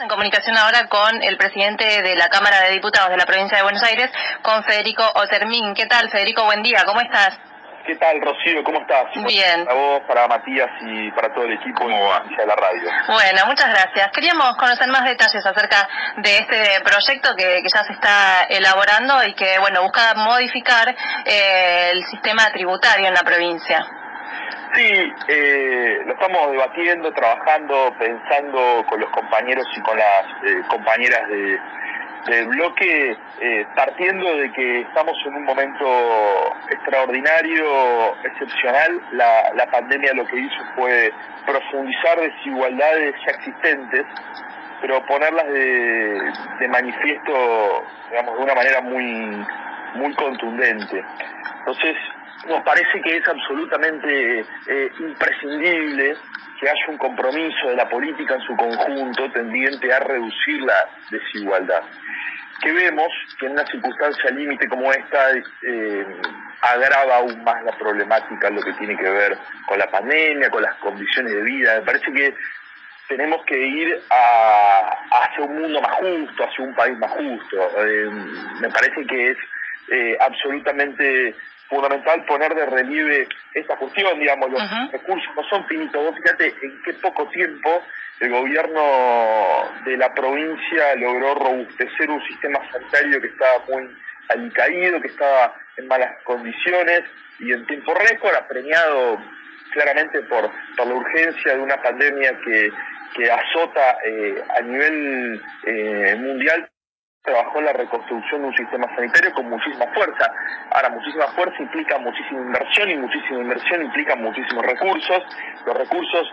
En comunicación ahora con el presidente de la Cámara de Diputados de la provincia de Buenos Aires, con Federico Otermín. ¿Qué tal, Federico? Buen día, ¿cómo estás? ¿Qué tal, Rocío? ¿Cómo estás? Bien. Para vos, para Matías y para todo el equipo de la radio. Bueno, muchas gracias. Queríamos conocer más detalles acerca de este proyecto que, ya se está elaborando y que, bueno, busca modificar eh, el sistema tributario en la provincia. Sí, eh, lo estamos debatiendo, trabajando, pensando con los compañeros y con las eh, compañeras de, del bloque, eh, partiendo de que estamos en un momento extraordinario, excepcional. La, la pandemia lo que hizo fue profundizar desigualdades ya existentes, pero ponerlas de, de manifiesto, digamos, de una manera muy, muy contundente. Entonces, nos parece que es absolutamente eh, imprescindible que haya un compromiso de la política en su conjunto tendiente a reducir la desigualdad. Que vemos que en una circunstancia límite como esta eh, agrava aún más la problemática lo que tiene que ver con la pandemia, con las condiciones de vida. Me parece que tenemos que ir a, hacia un mundo más justo, hacia un país más justo. Eh, me parece que es absolutamente fundamental poner de relieve esta cuestión, digamos, los recursos no son finitos. Vos fíjate en qué poco tiempo el gobierno de la provincia logró robustecer un sistema sanitario que estaba muy alicaído, que estaba en malas condiciones y en tiempo récord, apremiado claramente por, por la urgencia de una pandemia que, que azota eh, a nivel eh, mundial trabajó la reconstrucción de un sistema sanitario con muchísima fuerza. Ahora, muchísima fuerza implica muchísima inversión y muchísima inversión implica muchísimos recursos. Los recursos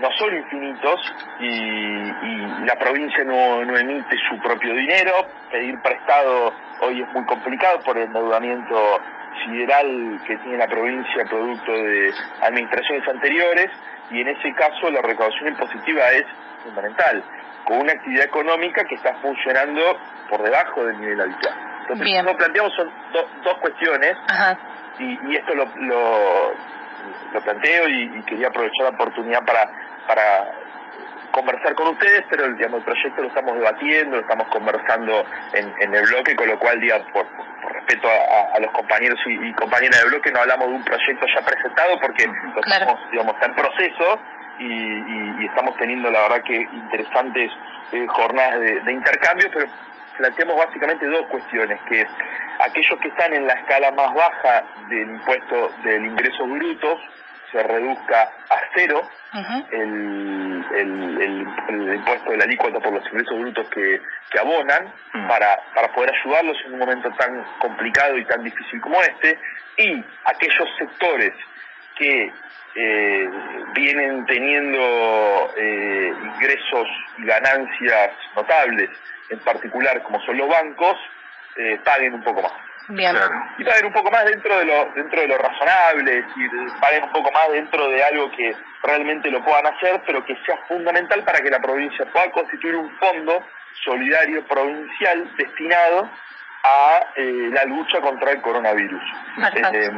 no son infinitos y, la provincia no, no, emite su propio dinero. Pedir prestado hoy es muy complicado por el endeudamiento sideral que tiene la provincia producto de administraciones anteriores y en ese caso la recaudación impositiva es fundamental con una actividad económica que está funcionando por debajo del nivel habitual. Entonces, lo que planteamos son dos cuestiones, Y, esto lo, lo, planteo y, quería aprovechar la oportunidad para, para conversar con ustedes, pero digamos, el proyecto lo estamos debatiendo, lo estamos conversando en, el bloque, con lo cual, digamos, por, respeto a, los compañeros y, compañeras del bloque, no hablamos de un proyecto ya presentado porque estamos, digamos, está en proceso y, estamos teniendo la verdad que interesantes eh, jornadas de, intercambio, pero planteamos básicamente dos cuestiones, que aquellos que están en la escala más baja del impuesto del ingreso bruto se reduzca a cero el, el, impuesto de la alícuota por los ingresos brutos que, que abonan mm. para, para poder ayudarlos en un momento tan complicado y tan difícil como este, y aquellos sectores que eh, vienen teniendo eh, ingresos y ganancias notables, en particular como son los bancos, eh, paguen un poco más. Bien. Y paguen un poco más dentro de lo dentro de lo razonable, es paguen un poco más dentro de algo que realmente lo puedan hacer, pero que sea fundamental para que la provincia pueda constituir un fondo solidario provincial destinado a eh, la lucha contra el coronavirus. Eh,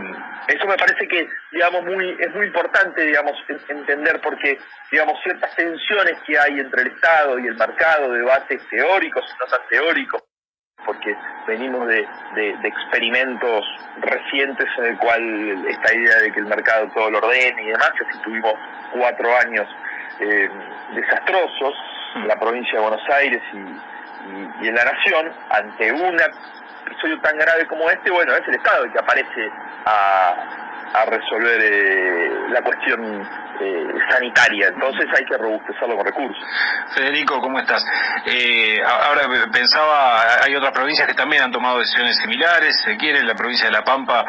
eso me parece que, digamos, muy es muy importante, digamos, entender porque, digamos, ciertas tensiones que hay entre el Estado y el mercado, debates teóricos y no tan teóricos, porque venimos de, experimentos recientes en el cual esta idea de que el mercado todo lo ordene y demás, que tuvimos cuatro años eh, desastrosos en la provincia de Buenos Aires y, y, en la nación, ante un episodio tan grave como este, bueno, es el Estado el que aparece a, resolver eh, la cuestión eh, sanitaria, entonces hay que robustecerlo con recursos. Federico, ¿cómo estás? Eh, ahora pensaba, hay otras provincias que también han tomado decisiones similares, se quiere, la provincia de La Pampa,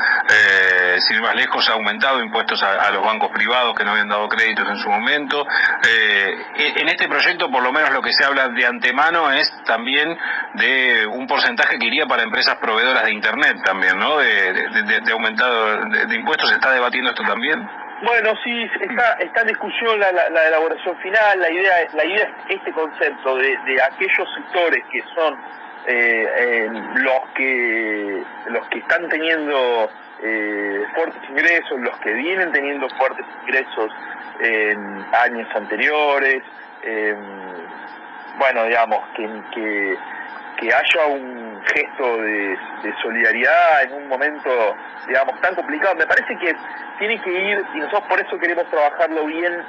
sin ir más lejos, ha aumentado impuestos a, los bancos privados que no habían dado créditos en su momento. Eh, en este proyecto, por lo menos lo que se habla de antemano es también de un porcentaje que iría para empresas proveedoras de Internet también, ¿no? De, de aumentado de impuestos, ¿se está debatiendo esto también? Bueno, sí, está, está en discusión la, la, elaboración final. La idea, la idea es este concepto de, de aquellos sectores que son eh, eh, los que los que están teniendo eh, fuertes ingresos, los que vienen teniendo fuertes ingresos en años anteriores, bueno, digamos, que, que haya un gesto de, solidaridad en un momento, digamos, tan complicado. Me parece que tiene que ir, y nosotros por eso queremos trabajarlo bien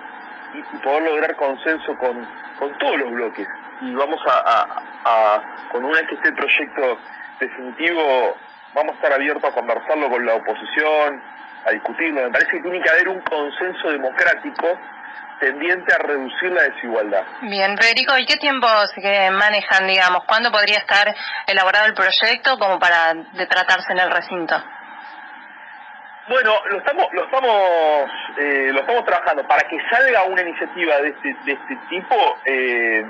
y, poder lograr consenso con, con todos los bloques. Y vamos a, a, con una vez que esté el proyecto definitivo, vamos a estar abiertos a conversarlo con la oposición, a discutirlo. Me parece que tiene que haber un consenso democrático tendiente a reducir la desigualdad. Bien, Federico, ¿y qué tiempos que manejan, digamos? ¿Cuándo podría estar elaborado el proyecto como para de tratarse en el recinto? Bueno, lo estamos, lo estamos, eh, lo estamos trabajando. Para que salga una iniciativa de este, de este tipo, eh,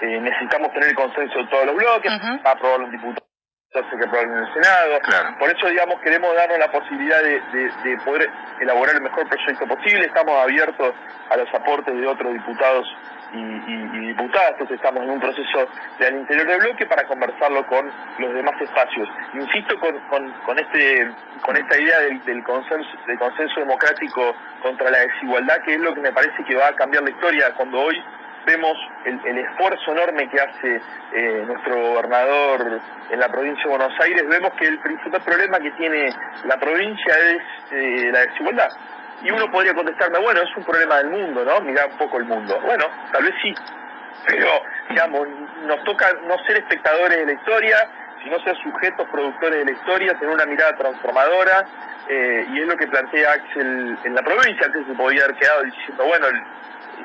eh, necesitamos tener el consenso de todos los bloques, para aprobar los diputados que aprobar en el Senado. Por eso, digamos, queremos darnos la posibilidad de, de, poder elaborar el mejor proyecto posible. Estamos abiertos a los aportes de otros diputados y, diputadas, entonces estamos en un proceso de al interior del bloque para conversarlo con los demás espacios. Insisto con, con, este con esta idea del, consenso del consenso democrático contra la desigualdad, que es lo que me parece que va a cambiar la historia cuando hoy vemos el, esfuerzo enorme que hace eh, nuestro gobernador en la provincia de Buenos Aires, vemos que el principal problema que tiene la provincia es eh, la desigualdad. Y uno podría contestarme, bueno, es un problema del mundo, ¿no? Mirar un poco el mundo. Bueno, tal vez sí, pero, digamos, nos toca no ser espectadores de la historia, sino ser sujetos productores de la historia, tener una mirada transformadora, eh, y es lo que plantea Axel en la provincia, antes se podía haber quedado diciendo, bueno, el,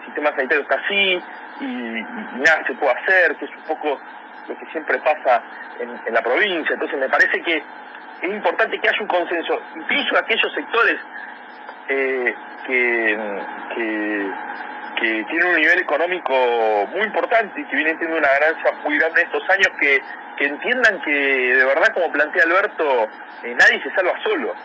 sistema sanitario está así, y, nada se puede hacer, que es un poco lo que siempre pasa en, la provincia. Entonces me parece que es importante que haya un consenso, incluso aquellos sectores eh, que, que, tienen un nivel económico muy importante y que vienen teniendo una ganancia muy grande estos años, que, que entiendan que de verdad, como plantea Alberto, eh, nadie se salva solo.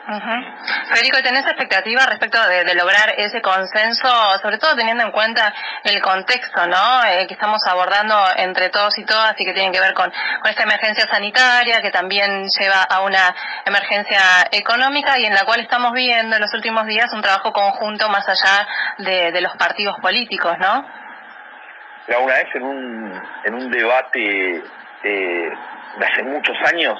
Federico, ¿tenés expectativa respecto de, lograr ese consenso, sobre todo teniendo en cuenta el contexto ¿no? Eh, que estamos abordando entre todos y todas y que tiene que ver con, con esta emergencia sanitaria, que también lleva a una emergencia económica y en la cual estamos viendo en los últimos días un trabajo conjunto más allá de, los partidos políticos, ¿no? una vez en un, en un debate eh, de hace muchos años,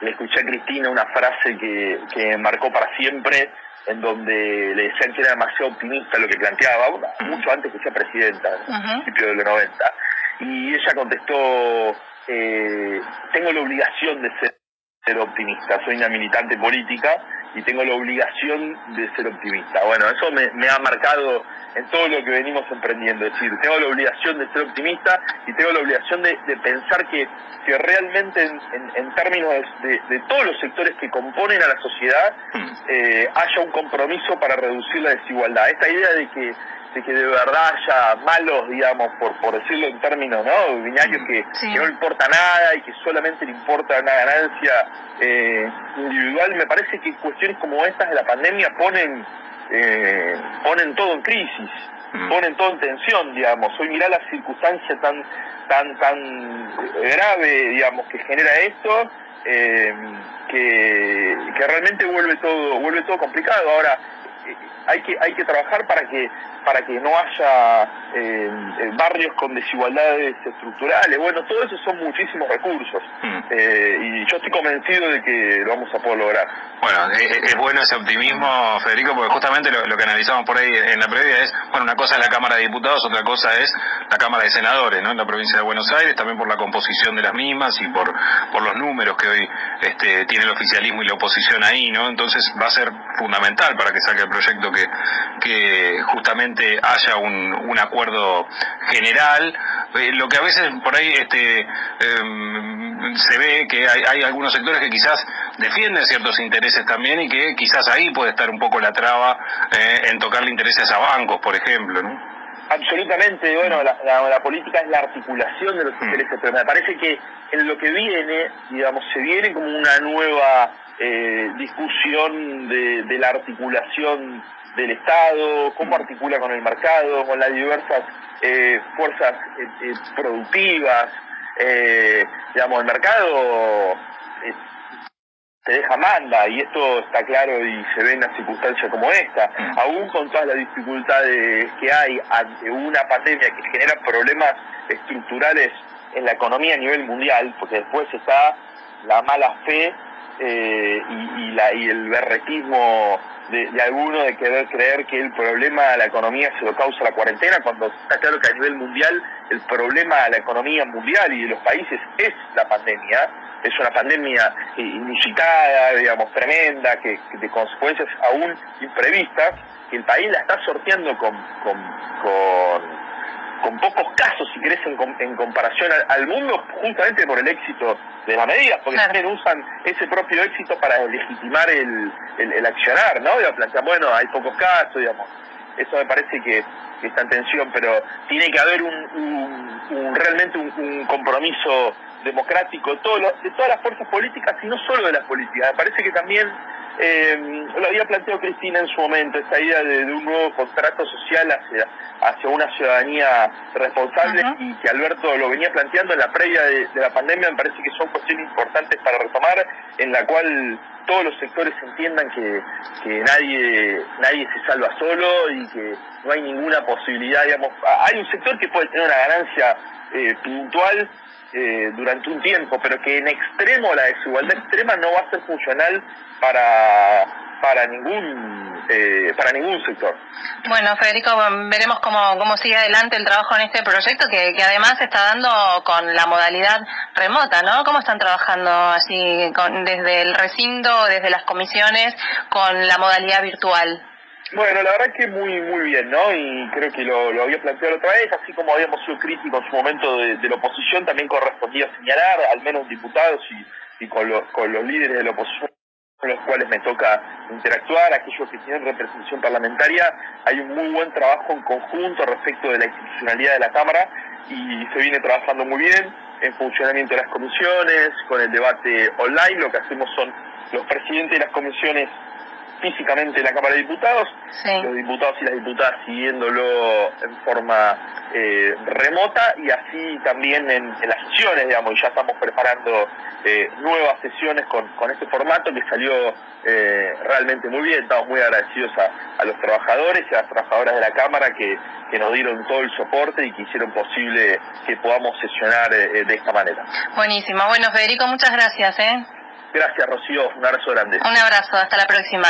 le escuché a Cristina una frase que, que marcó para siempre, en donde le decían que era demasiado optimista lo que planteaba, mucho antes que sea presidenta, a principios de los 90. Y ella contestó, eh, tengo la obligación de ser, ser optimista, soy una militante política y tengo la obligación de ser optimista. Bueno, eso me, me ha marcado en todo lo que venimos emprendiendo. Es decir, tengo la obligación de ser optimista y tengo la obligación de, pensar que, que realmente en, términos de, todos los sectores que componen a la sociedad eh, haya un compromiso para reducir la desigualdad. Esta idea de que de que de verdad haya malos, digamos, por, por decirlo en términos ¿no? binarios, que, no le importa nada y que solamente le importa una ganancia eh, individual, me parece que cuestiones como estas de la pandemia ponen eh, ponen todo en crisis, mm. ponen todo en tensión, digamos. Hoy mirá la circunstancia tan, tan, tan grave, digamos, que genera esto, eh, que, que realmente vuelve todo, vuelve todo complicado. Ahora, hay que, hay que trabajar para que para que no haya eh, eh, barrios con desigualdades estructurales. Bueno, todo eso son muchísimos recursos mm. eh, y yo estoy convencido de que lo vamos a poder lograr. Bueno, es, bueno ese optimismo, Federico, porque justamente lo, que analizamos por ahí en la previa es, bueno, una cosa es la Cámara de Diputados, otra cosa es la Cámara de Senadores, ¿no? En la provincia de Buenos Aires, también por la composición de las mismas y por, por los números que hoy este, tiene el oficialismo y la oposición ahí, ¿no? Entonces va a ser fundamental para que salga el proyecto que, que justamente haya un, acuerdo general. Eh, lo que a veces por ahí este, em, se ve que hay, hay, algunos sectores que quizás defienden ciertos intereses también y que quizás ahí puede estar un poco la traba eh, en tocarle intereses a bancos, por ejemplo, ¿no? Absolutamente, bueno, la, la, política es la articulación de los mm. intereses, pero me parece que en lo que viene, digamos, se viene como una nueva eh, discusión de, de la articulación del Estado, cómo articula con el mercado, con las diversas eh, fuerzas eh, eh, productivas. digamos, el mercado se deja manda, y esto está claro y se ve en una circunstancia como esta, aún con todas las dificultades que hay ante una pandemia que genera problemas estructurales en la economía a nivel mundial, porque después está la mala fe eh, y, la, y el berretismo de, de algunos de querer creer que el problema a la economía se lo causa la cuarentena, cuando está claro que a nivel mundial el problema a la economía mundial y de los países es la pandemia, es una pandemia inusitada, digamos, tremenda, que, de consecuencias aún imprevistas, que el país la está sorteando con, con, con, pocos casos, si querés, en, comparación al, mundo, justamente por el éxito de las medidas, porque también usan ese propio éxito para legitimar el, el, accionar, ¿no? Y plantear, bueno, hay pocos casos, digamos. Eso me parece que, está en tensión, pero tiene que haber un, realmente un compromiso democrático de, de todas las fuerzas políticas y no solo de las políticas. Me parece que también eh, lo había planteado Cristina en su momento, esta idea de, un nuevo contrato social hacia, hacia una ciudadanía responsable y que Alberto lo venía planteando en la previa de, la pandemia, me parece que son cuestiones importantes para retomar, en la cual todos los sectores entiendan que, que nadie nadie se salva solo y que no hay ninguna posibilidad, digamos, hay un sector que puede tener una ganancia eh, puntual eh, durante un tiempo, pero que en extremo la desigualdad extrema no va a ser funcional para, para ningún eh, para ningún sector. Bueno, Federico, veremos cómo, cómo sigue adelante el trabajo en este proyecto que, que además se está dando con la modalidad remota, ¿no? ¿Cómo están trabajando así con, desde el recinto, desde las comisiones, con la modalidad virtual? Bueno, la verdad que muy muy bien, ¿no? Y creo que lo, había planteado otra vez, así como habíamos sido críticos en su momento de, la oposición, también correspondía señalar, al menos diputados y, y con, con los líderes de la oposición con los cuales me toca interactuar, aquellos que tienen representación parlamentaria, hay un muy buen trabajo en conjunto respecto de la institucionalidad de la Cámara y se viene trabajando muy bien en funcionamiento de las comisiones, con el debate online, lo que hacemos son los presidentes de las comisiones físicamente en la Cámara de Diputados, los diputados y las diputadas siguiéndolo en forma eh, remota y así también en, las sesiones, digamos, y ya estamos preparando eh, nuevas sesiones con, con este formato que salió eh, realmente muy bien, estamos muy agradecidos a, los trabajadores y a las trabajadoras de la Cámara que, que nos dieron todo el soporte y que hicieron posible que podamos sesionar de esta manera. Buenísimo, bueno Federico, muchas gracias. ¿eh? Gracias, Rocío. Un abrazo grande. Un abrazo. Hasta la próxima.